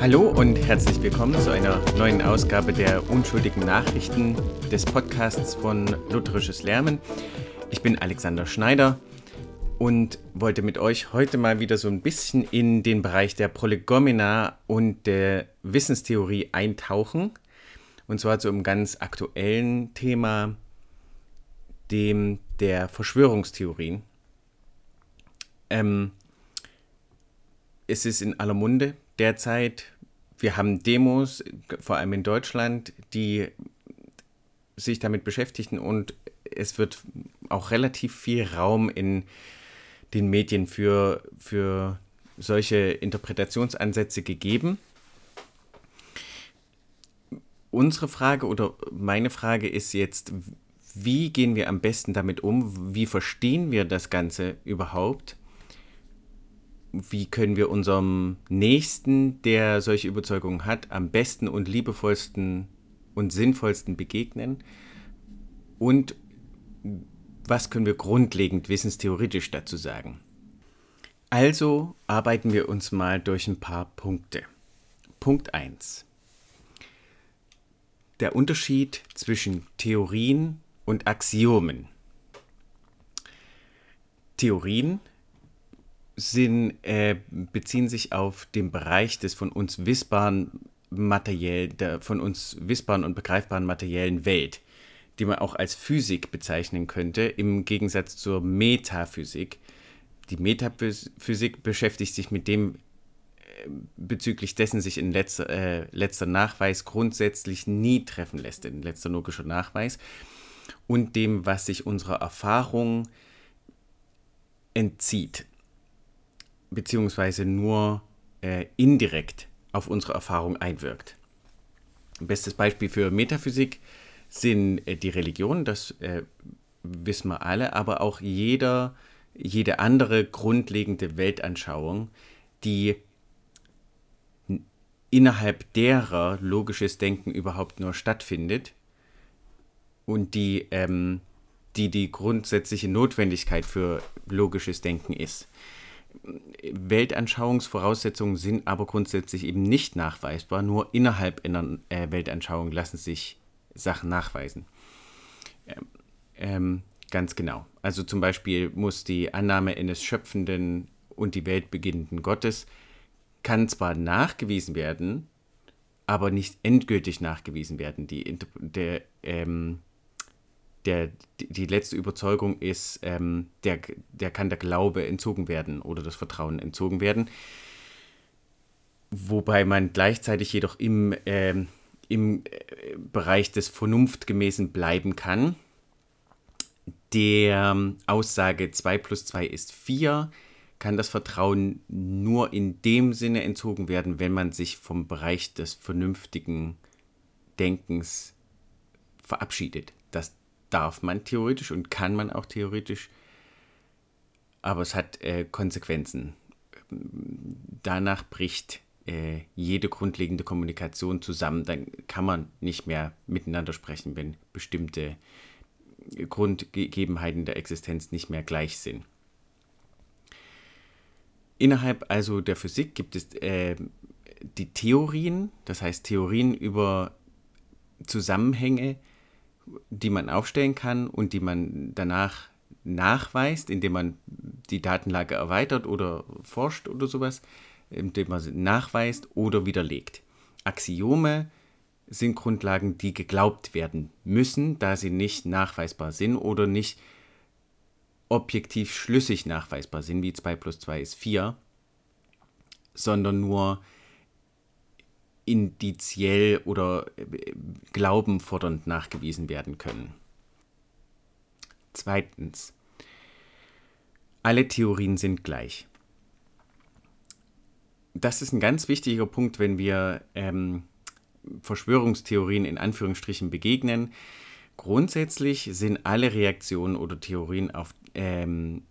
Hallo und herzlich willkommen zu einer neuen Ausgabe der unschuldigen Nachrichten des Podcasts von Lutherisches Lernen. Ich bin Alexander Schneider und wollte mit euch heute mal wieder so ein bisschen in den Bereich der Prolegomena und der Wissenstheorie eintauchen. Und zwar zu einem ganz aktuellen Thema, dem der Verschwörungstheorien. Ähm, es ist in aller Munde derzeit. Wir haben Demos, vor allem in Deutschland, die sich damit beschäftigen und es wird auch relativ viel Raum in den Medien für, für solche Interpretationsansätze gegeben. Unsere Frage oder meine Frage ist jetzt, wie gehen wir am besten damit um? Wie verstehen wir das Ganze überhaupt? Wie können wir unserem Nächsten, der solche Überzeugungen hat, am besten und liebevollsten und sinnvollsten begegnen? Und was können wir grundlegend wissenstheoretisch dazu sagen? Also arbeiten wir uns mal durch ein paar Punkte. Punkt 1. Der Unterschied zwischen Theorien und Axiomen. Theorien sind, äh, beziehen sich auf den Bereich des von uns wissbaren materiell, der von uns wissbaren und begreifbaren materiellen Welt die man auch als Physik bezeichnen könnte, im Gegensatz zur Metaphysik. Die Metaphysik beschäftigt sich mit dem, äh, bezüglich dessen sich in letzter, äh, letzter Nachweis grundsätzlich nie treffen lässt, in letzter logischer Nachweis, und dem, was sich unserer Erfahrung entzieht, beziehungsweise nur äh, indirekt auf unsere Erfahrung einwirkt. Bestes Beispiel für Metaphysik sind äh, die Religionen, das äh, wissen wir alle, aber auch jeder, jede andere grundlegende Weltanschauung, die innerhalb derer logisches Denken überhaupt nur stattfindet und die, ähm, die die grundsätzliche Notwendigkeit für logisches Denken ist. Weltanschauungsvoraussetzungen sind aber grundsätzlich eben nicht nachweisbar, nur innerhalb einer äh, Weltanschauung lassen sich Sachen nachweisen. Ähm, ähm, ganz genau. Also zum Beispiel muss die Annahme eines schöpfenden und die Welt beginnenden Gottes kann zwar nachgewiesen werden, aber nicht endgültig nachgewiesen werden. Die, der, ähm, der, die letzte Überzeugung ist, ähm, der, der kann der Glaube entzogen werden oder das Vertrauen entzogen werden. Wobei man gleichzeitig jedoch im, ähm, im äh, Bereich des Vernunftgemäßen bleiben kann. Der ähm, Aussage 2 plus 2 ist 4 kann das Vertrauen nur in dem Sinne entzogen werden, wenn man sich vom Bereich des vernünftigen Denkens verabschiedet. Das darf man theoretisch und kann man auch theoretisch, aber es hat äh, Konsequenzen. Danach bricht äh, jede grundlegende Kommunikation zusammen, dann kann man nicht mehr miteinander sprechen, wenn bestimmte Grundgegebenheiten der Existenz nicht mehr gleich sind. Innerhalb also der Physik gibt es äh, die Theorien, das heißt Theorien über Zusammenhänge, die man aufstellen kann und die man danach nachweist, indem man die Datenlage erweitert oder forscht oder sowas indem man sie nachweist oder widerlegt. Axiome sind Grundlagen, die geglaubt werden müssen, da sie nicht nachweisbar sind oder nicht objektiv schlüssig nachweisbar sind, wie 2 plus 2 ist 4, sondern nur indiziell oder äh, glaubenfordernd nachgewiesen werden können. Zweitens. Alle Theorien sind gleich das ist ein ganz wichtiger Punkt, wenn wir ähm, Verschwörungstheorien in Anführungsstrichen begegnen. Grundsätzlich sind alle Reaktionen oder Theorien, auf, ähm,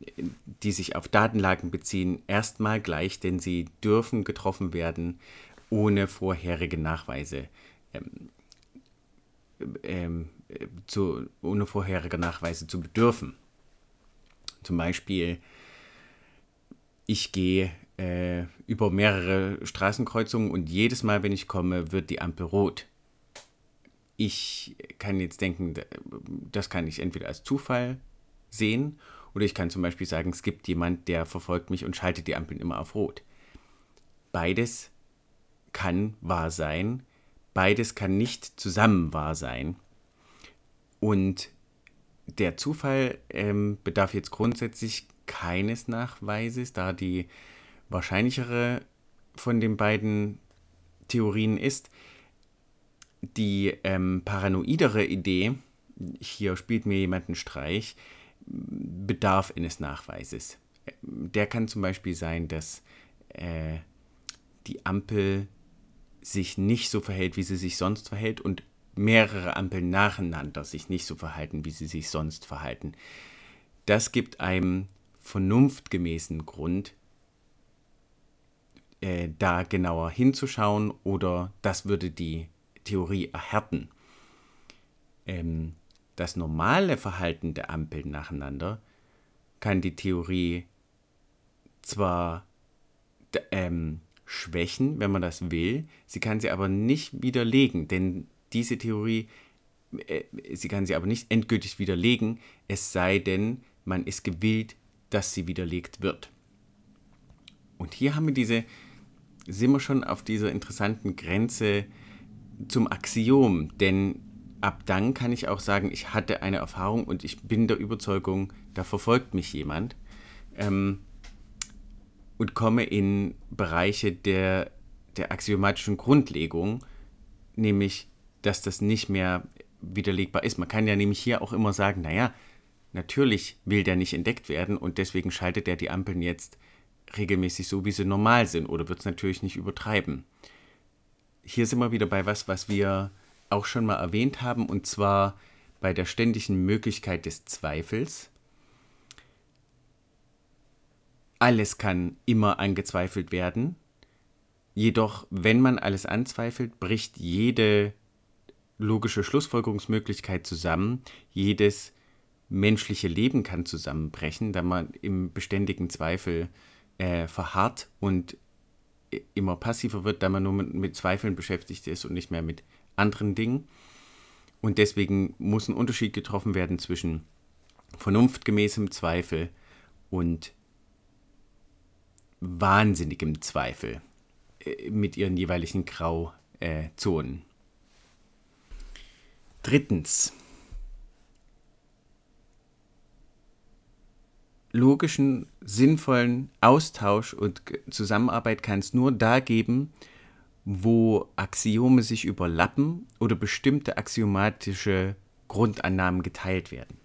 die sich auf Datenlagen beziehen, erstmal gleich, denn sie dürfen getroffen werden ohne vorherige Nachweise. Ähm, ähm, zu, ohne vorheriger Nachweise zu bedürfen. Zum Beispiel, ich gehe äh, über mehrere Straßenkreuzungen und jedes Mal, wenn ich komme, wird die Ampel rot. Ich kann jetzt denken, das kann ich entweder als Zufall sehen oder ich kann zum Beispiel sagen, es gibt jemand, der verfolgt mich und schaltet die Ampeln immer auf rot. Beides kann wahr sein, beides kann nicht zusammen wahr sein. Und der Zufall ähm, bedarf jetzt grundsätzlich keines Nachweises, da die wahrscheinlichere von den beiden Theorien ist. Die ähm, paranoidere Idee, hier spielt mir jemand einen Streich, bedarf eines Nachweises. Der kann zum Beispiel sein, dass äh, die Ampel sich nicht so verhält, wie sie sich sonst verhält und mehrere Ampeln nacheinander sich nicht so verhalten, wie sie sich sonst verhalten. Das gibt einem vernunftgemäßen Grund, äh, da genauer hinzuschauen oder das würde die Theorie erhärten. Ähm, das normale Verhalten der Ampeln nacheinander kann die Theorie zwar ähm, schwächen, wenn man das will, sie kann sie aber nicht widerlegen, denn diese Theorie, äh, sie kann sie aber nicht endgültig widerlegen, es sei denn, man ist gewillt, dass sie widerlegt wird. Und hier haben wir diese, sind wir schon auf dieser interessanten Grenze zum Axiom, denn ab dann kann ich auch sagen, ich hatte eine Erfahrung und ich bin der Überzeugung, da verfolgt mich jemand ähm, und komme in Bereiche der, der axiomatischen Grundlegung, nämlich, dass das nicht mehr widerlegbar ist. Man kann ja nämlich hier auch immer sagen, naja, natürlich will der nicht entdeckt werden und deswegen schaltet er die Ampeln jetzt regelmäßig so, wie sie normal sind oder wird es natürlich nicht übertreiben. Hier sind wir wieder bei was, was wir auch schon mal erwähnt haben, und zwar bei der ständigen Möglichkeit des Zweifels. Alles kann immer angezweifelt werden. Jedoch, wenn man alles anzweifelt, bricht jede logische Schlussfolgerungsmöglichkeit zusammen. Jedes menschliche Leben kann zusammenbrechen, da man im beständigen Zweifel äh, verharrt und immer passiver wird, da man nur mit, mit Zweifeln beschäftigt ist und nicht mehr mit anderen Dingen. Und deswegen muss ein Unterschied getroffen werden zwischen vernunftgemäßem Zweifel und wahnsinnigem Zweifel äh, mit ihren jeweiligen Grauzonen. Drittens. Logischen, sinnvollen Austausch und Zusammenarbeit kann es nur da geben, wo Axiome sich überlappen oder bestimmte axiomatische Grundannahmen geteilt werden.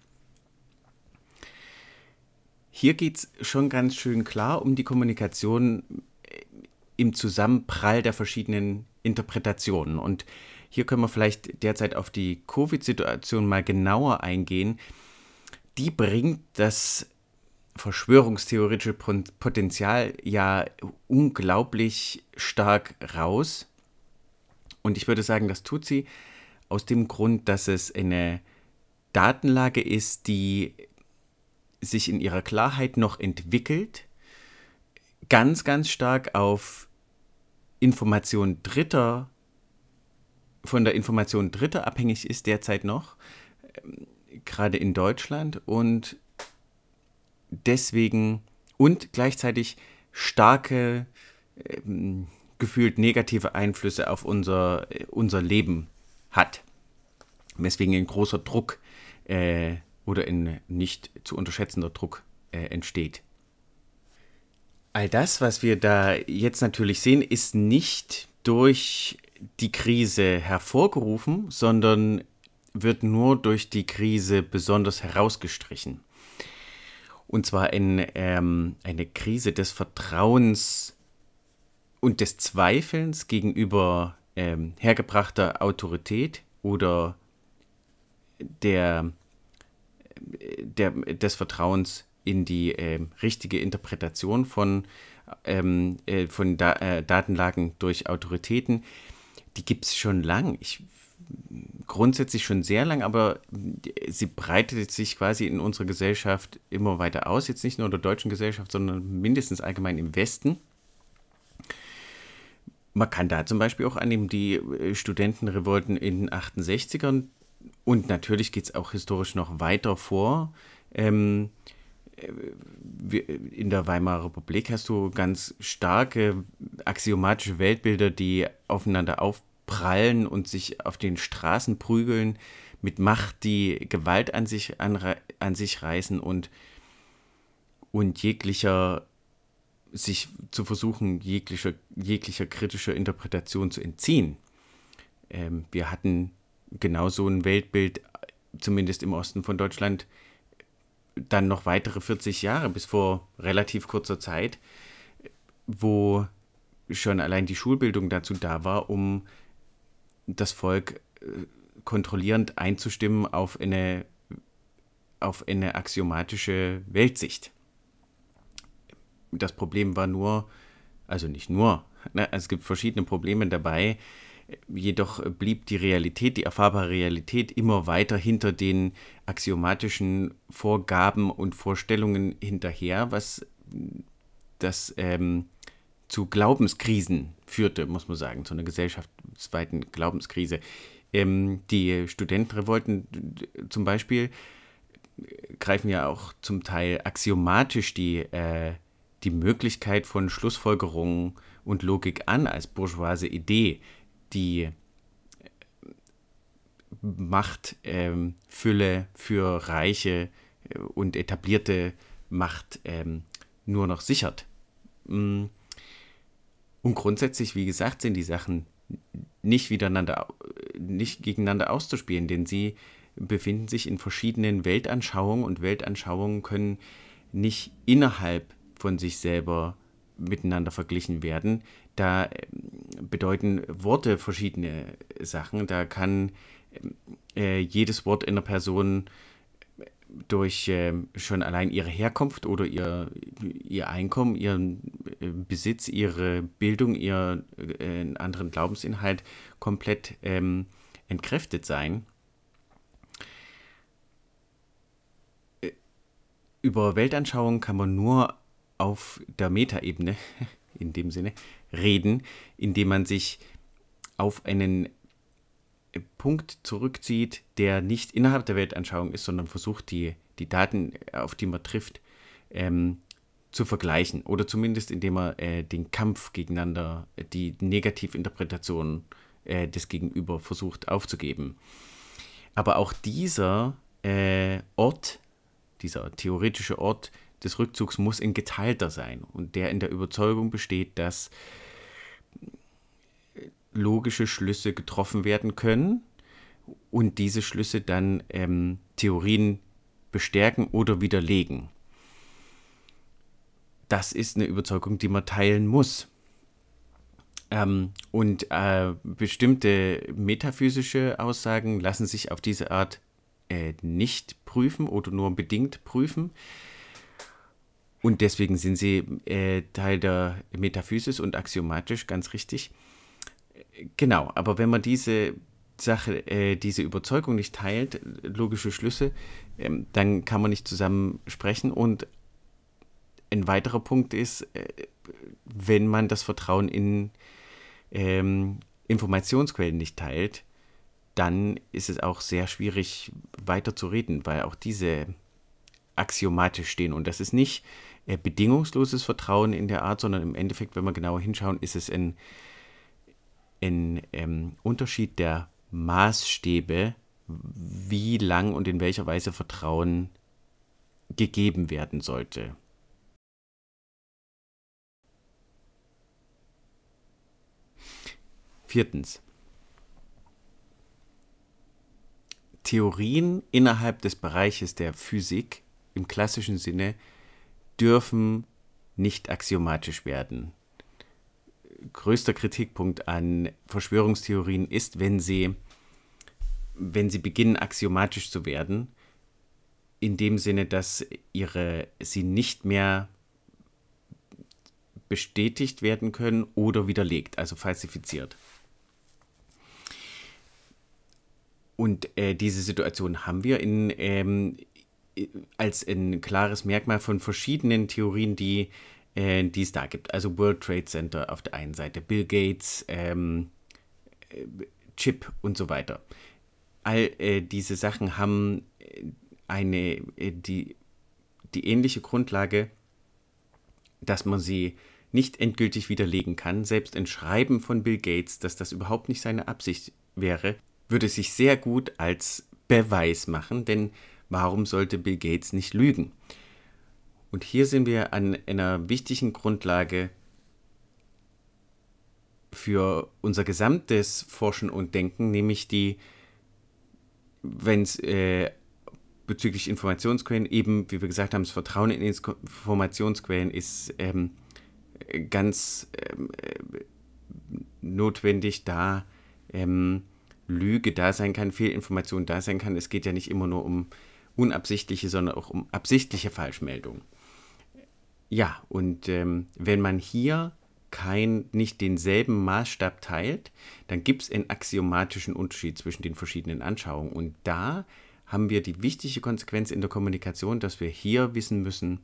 Hier geht es schon ganz schön klar um die Kommunikation im Zusammenprall der verschiedenen Interpretationen. Und hier können wir vielleicht derzeit auf die Covid-Situation mal genauer eingehen. Die bringt das verschwörungstheoretische Potenzial ja unglaublich stark raus. Und ich würde sagen, das tut sie aus dem Grund, dass es eine Datenlage ist, die sich in ihrer Klarheit noch entwickelt, ganz, ganz stark auf Information Dritter, von der Information Dritter abhängig ist derzeit noch, ähm, gerade in Deutschland und deswegen und gleichzeitig starke, ähm, gefühlt negative Einflüsse auf unser, äh, unser Leben hat. Weswegen ein großer Druck äh, oder ein nicht zu unterschätzender Druck äh, entsteht. All das, was wir da jetzt natürlich sehen, ist nicht durch die Krise hervorgerufen, sondern wird nur durch die Krise besonders herausgestrichen. Und zwar in, ähm, eine Krise des Vertrauens und des Zweifelns gegenüber ähm, hergebrachter Autorität oder der, der, des Vertrauens in die äh, richtige Interpretation von, ähm, äh, von da äh, Datenlagen durch Autoritäten, die gibt es schon lang. Ich grundsätzlich schon sehr lang, aber sie breitet sich quasi in unserer Gesellschaft immer weiter aus. Jetzt nicht nur in der deutschen Gesellschaft, sondern mindestens allgemein im Westen. Man kann da zum Beispiel auch annehmen, die äh, Studentenrevolten in den 68ern und natürlich geht es auch historisch noch weiter vor. Ähm, äh, in der Weimarer Republik hast du ganz starke axiomatische Weltbilder, die aufeinander aufprallen und sich auf den Straßen prügeln, mit Macht die Gewalt an sich, an, an sich reißen und, und jeglicher sich zu versuchen, jeglicher, jeglicher kritischer Interpretation zu entziehen. Ähm, wir hatten genau so ein Weltbild, zumindest im Osten von Deutschland, dann noch weitere 40 Jahre bis vor relativ kurzer Zeit, wo schon allein die Schulbildung dazu da war, um das Volk äh, kontrollierend einzustimmen auf eine, auf eine axiomatische Weltsicht. Das Problem war nur, also nicht nur, ne, es gibt verschiedene Probleme dabei, jedoch blieb die Realität, die erfahrbare Realität immer weiter hinter den axiomatischen Vorgaben und Vorstellungen hinterher, was das ähm, zu Glaubenskrisen führte, muss man sagen, zu einer gesellschaftsweiten Glaubenskrise. Ähm, die Studentenrevolten zum Beispiel greifen ja auch zum Teil axiomatisch die äh, die Möglichkeit von Schlussfolgerungen und Logik an als bourgeoise Idee, die äh, Machtfülle ähm, für reiche äh, und etablierte Macht ähm, nur noch sichert. Mm. Und grundsätzlich, wie gesagt, sind die Sachen nicht, miteinander, nicht gegeneinander auszuspielen, denn sie befinden sich in verschiedenen Weltanschauungen und Weltanschauungen können nicht innerhalb von sich selber miteinander verglichen werden. Da ähm, bedeuten Worte verschiedene Sachen. Da kann äh, jedes Wort einer Person durch äh, schon allein ihre Herkunft oder ihr, ihr Einkommen, ihren äh, Besitz, ihre Bildung, ihren äh, anderen Glaubensinhalt komplett ähm, entkräftet sein. Äh, über Weltanschauung kann man nur auf der Metaebene, in dem Sinne, reden, indem man sich auf einen Punkt zurückzieht, der nicht innerhalb der Weltanschauung ist, sondern versucht, die, die Daten, auf die man trifft, ähm, zu vergleichen. Oder zumindest indem man äh, den Kampf gegeneinander, die Negativinterpretation äh, des Gegenüber versucht aufzugeben. Aber auch dieser äh, Ort, dieser theoretische Ort, des Rückzugs muss ein geteilter sein und der in der Überzeugung besteht, dass logische Schlüsse getroffen werden können und diese Schlüsse dann ähm, Theorien bestärken oder widerlegen. Das ist eine Überzeugung, die man teilen muss. Ähm, und äh, bestimmte metaphysische Aussagen lassen sich auf diese Art äh, nicht prüfen oder nur bedingt prüfen. Und deswegen sind sie äh, Teil der Metaphysis und axiomatisch, ganz richtig. Genau, aber wenn man diese Sache, äh, diese Überzeugung nicht teilt, logische Schlüsse, ähm, dann kann man nicht zusammen sprechen. Und ein weiterer Punkt ist, äh, wenn man das Vertrauen in ähm, Informationsquellen nicht teilt, dann ist es auch sehr schwierig weiter zu reden, weil auch diese axiomatisch stehen. Und das ist nicht bedingungsloses Vertrauen in der Art, sondern im Endeffekt, wenn wir genauer hinschauen, ist es ein, ein ähm, Unterschied der Maßstäbe, wie lang und in welcher Weise Vertrauen gegeben werden sollte. Viertens. Theorien innerhalb des Bereiches der Physik im klassischen Sinne dürfen nicht axiomatisch werden. Größter Kritikpunkt an Verschwörungstheorien ist, wenn sie, wenn sie beginnen, axiomatisch zu werden, in dem Sinne, dass ihre, sie nicht mehr bestätigt werden können oder widerlegt, also falsifiziert. Und äh, diese Situation haben wir in, ähm, als ein klares Merkmal von verschiedenen Theorien, die, äh, die es da gibt. Also World Trade Center auf der einen Seite, Bill Gates, ähm, äh, Chip und so weiter. All äh, diese Sachen haben äh, eine, äh, die, die ähnliche Grundlage, dass man sie nicht endgültig widerlegen kann. Selbst ein Schreiben von Bill Gates, dass das überhaupt nicht seine Absicht wäre, würde sich sehr gut als Beweis machen, denn warum sollte Bill Gates nicht lügen? Und hier sind wir an einer wichtigen Grundlage für unser gesamtes Forschen und Denken, nämlich die, wenn es äh, bezüglich Informationsquellen eben, wie wir gesagt haben, das Vertrauen in Informationsquellen ist ähm, ganz ähm, äh, notwendig, da ähm, Lüge da sein kann, Fehlinformation da sein kann. Es geht ja nicht immer nur um unabsichtliche, sondern auch um absichtliche Falschmeldungen. Ja, und ähm, wenn man hier kein, nicht denselben Maßstab teilt, dann gibt es einen axiomatischen Unterschied zwischen den verschiedenen Anschauungen. Und da haben wir die wichtige Konsequenz in der Kommunikation, dass wir hier wissen müssen,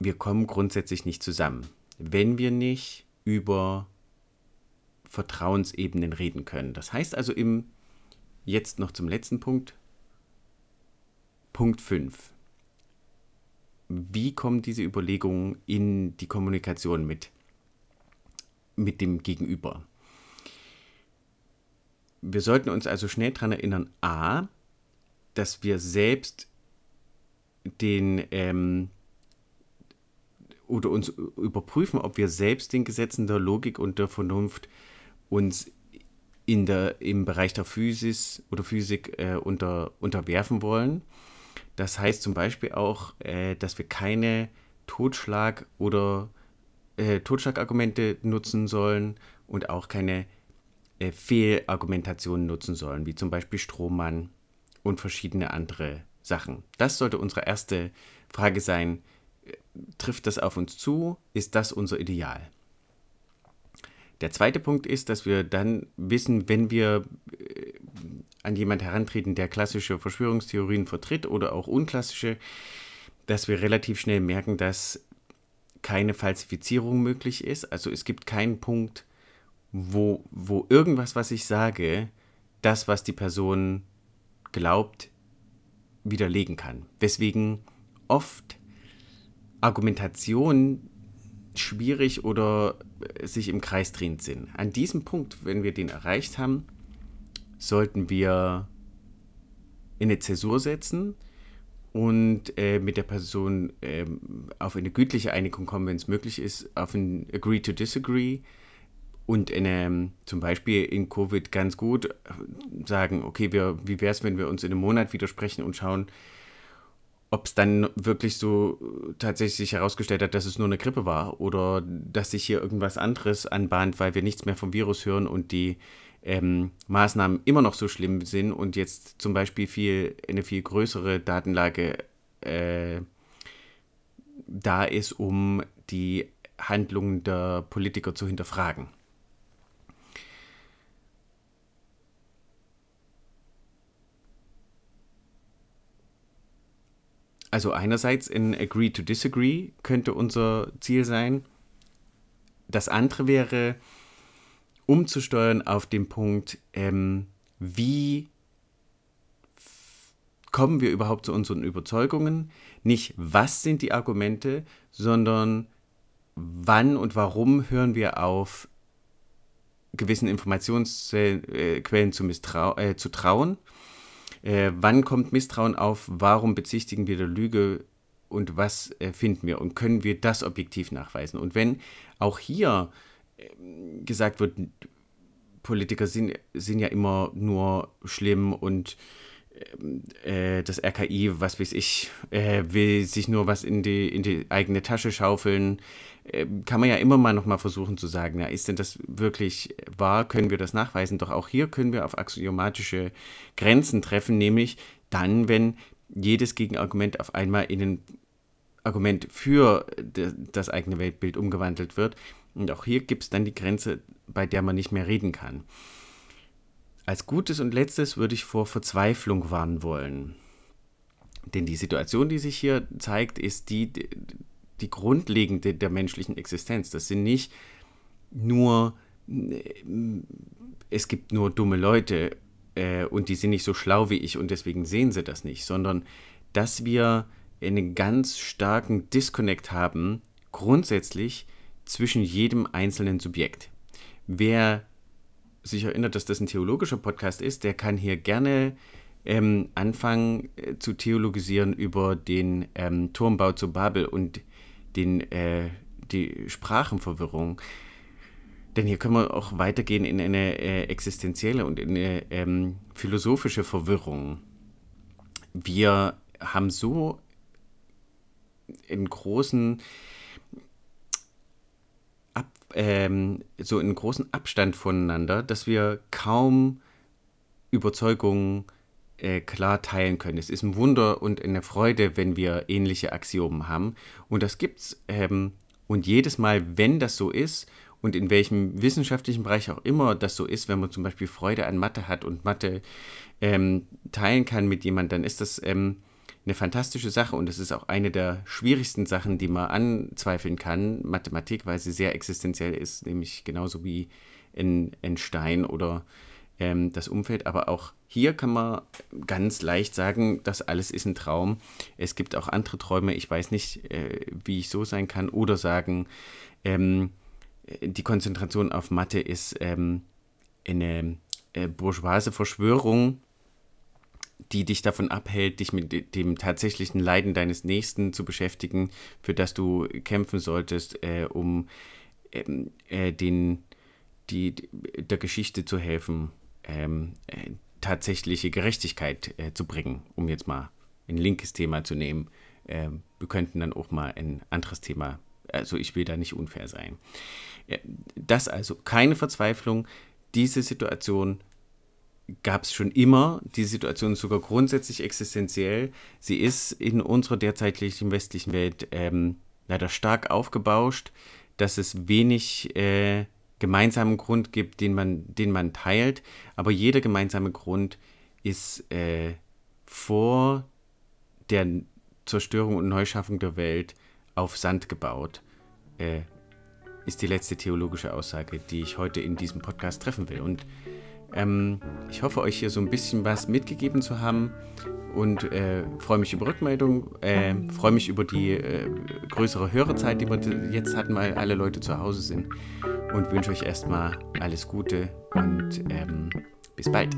wir kommen grundsätzlich nicht zusammen, wenn wir nicht über Vertrauensebenen reden können. Das heißt also im jetzt noch zum letzten Punkt, Punkt 5. Wie kommen diese Überlegungen in die Kommunikation mit, mit dem Gegenüber? Wir sollten uns also schnell daran erinnern, a, dass wir selbst den ähm, oder uns überprüfen, ob wir selbst den Gesetzen der Logik und der Vernunft uns in der, im Bereich der Physis oder Physik äh, unter, unterwerfen wollen. Das heißt zum Beispiel auch, äh, dass wir keine Totschlag- oder äh, Totschlagargumente nutzen sollen und auch keine äh, Fehlargumentationen nutzen sollen, wie zum Beispiel Strohmann und verschiedene andere Sachen. Das sollte unsere erste Frage sein. Trifft das auf uns zu? Ist das unser Ideal? Der zweite Punkt ist, dass wir dann wissen, wenn wir äh, an jemand herantreten, der klassische Verschwörungstheorien vertritt oder auch unklassische, dass wir relativ schnell merken, dass keine Falsifizierung möglich ist. Also es gibt keinen Punkt, wo, wo irgendwas, was ich sage, das, was die Person glaubt, widerlegen kann. Weswegen oft Argumentation schwierig oder äh, sich im Kreis drehend sind. An diesem Punkt, wenn wir den erreicht haben, sollten wir in eine Zäsur setzen und äh, mit der Person äh, auf eine gütliche Einigung kommen, wenn es möglich ist, auf ein Agree to Disagree und eine, zum Beispiel in Covid ganz gut äh, sagen, okay, wir, wie wäre es, wenn wir uns in einem Monat widersprechen und schauen, ob es dann wirklich so tatsächlich sich herausgestellt hat, dass es nur eine Grippe war oder dass sich hier irgendwas anderes anbahnt, weil wir nichts mehr vom Virus hören und die ähm, Maßnahmen immer noch so schlimm sind und jetzt zum Beispiel viel, eine viel größere Datenlage äh, da ist, um die Handlungen der Politiker zu hinterfragen. Also einerseits in Agree to Disagree könnte unser Ziel sein. Das andere wäre, umzusteuern auf den Punkt, ähm, wie kommen wir überhaupt zu unseren Überzeugungen? Nicht, was sind die Argumente, sondern wann und warum hören wir auf, gewissen Informationsquellen zu, äh, zu trauen äh, wann kommt Misstrauen auf? Warum bezichtigen wir der Lüge? Und was äh, finden wir? Und können wir das objektiv nachweisen? Und wenn auch hier äh, gesagt wird, Politiker sind, sind ja immer nur schlimm und äh, das RKI, was weiß ich, äh, will sich nur was in die, in die eigene Tasche schaufeln, kann man ja immer mal noch mal versuchen zu sagen, ja, ist denn das wirklich wahr? Können wir das nachweisen? Doch auch hier können wir auf axiomatische Grenzen treffen, nämlich dann, wenn jedes Gegenargument auf einmal in ein Argument für das eigene Weltbild umgewandelt wird. Und auch hier gibt es dann die Grenze, bei der man nicht mehr reden kann. als gutes und letztes würde ich vor Verzweiflung warnen wollen. Denn die Situation, die sich hier zeigt, ist die, die grundlegende der menschlichen Existenz. Das sind nicht nur, es gibt nur dumme Leute äh, und die sind nicht so schlau wie ich und deswegen sehen sie das nicht, sondern dass wir einen ganz starken Disconnect haben, grundsätzlich zwischen jedem einzelnen Subjekt. Wer sich erinnert, dass das ein theologischer Podcast ist, der kann hier gerne ähm, anfangen äh, zu theologisieren über den ähm, Turmbau zu Babel und den, äh, die Sprachenverwirrung. Denn hier können wir auch weitergehen in eine äh, existenzielle und in eine ähm, philosophische Verwirrung. Wir haben so einen großen Ab, ähm, so einen großen Abstand voneinander, dass wir kaum Überzeugungen äh, klar teilen können. Es ist ein Wunder und eine Freude, wenn wir ähnliche Axiomen haben. Und das gibt's. Ähm, und jedes Mal, wenn das so ist und in welchem wissenschaftlichen Bereich auch immer das so ist, wenn man zum Beispiel Freude an Mathe hat und Mathe ähm, teilen kann mit jemandem, dann ist das ähm, eine fantastische Sache und es ist auch eine der schwierigsten Sachen, die man anzweifeln kann, Mathematik, weil sie sehr existenziell ist, nämlich genauso wie in, in Stein oder ähm, das Umfeld. Aber auch hier kann man ganz leicht sagen, das alles ist ein Traum. Es gibt auch andere Träume, ich weiß nicht, äh, wie ich so sein kann. Oder sagen, ähm, die Konzentration auf Mathe ist ähm, eine äh, bourgeoise Verschwörung, die dich davon abhält, dich mit dem tatsächlichen Leiden deines Nächsten zu beschäftigen, für das du kämpfen solltest, äh, um ähm, äh, den, die, der Geschichte zu helfen, ähm, äh, tatsächliche Gerechtigkeit äh, zu bringen, um jetzt mal ein linkes Thema zu nehmen. Ähm, wir könnten dann auch mal ein anderes Thema, also ich will da nicht unfair sein. Äh, das also keine Verzweiflung, diese Situation gab es schon immer. Die Situation ist sogar grundsätzlich existenziell. Sie ist in unserer derzeitlichen westlichen Welt ähm, leider stark aufgebauscht, dass es wenig äh, gemeinsamen Grund gibt, den man, den man teilt. Aber jeder gemeinsame Grund ist äh, vor der Zerstörung und Neuschaffung der Welt auf Sand gebaut. Äh, ist die letzte theologische Aussage, die ich heute in diesem Podcast treffen will. Und ähm, ich hoffe, euch hier so ein bisschen was mitgegeben zu haben und äh, freue mich über Rückmeldungen, äh, freue mich über die äh, größere Hörerzeit, die wir jetzt hatten, weil alle Leute zu Hause sind und wünsche euch erstmal alles Gute und ähm, bis bald.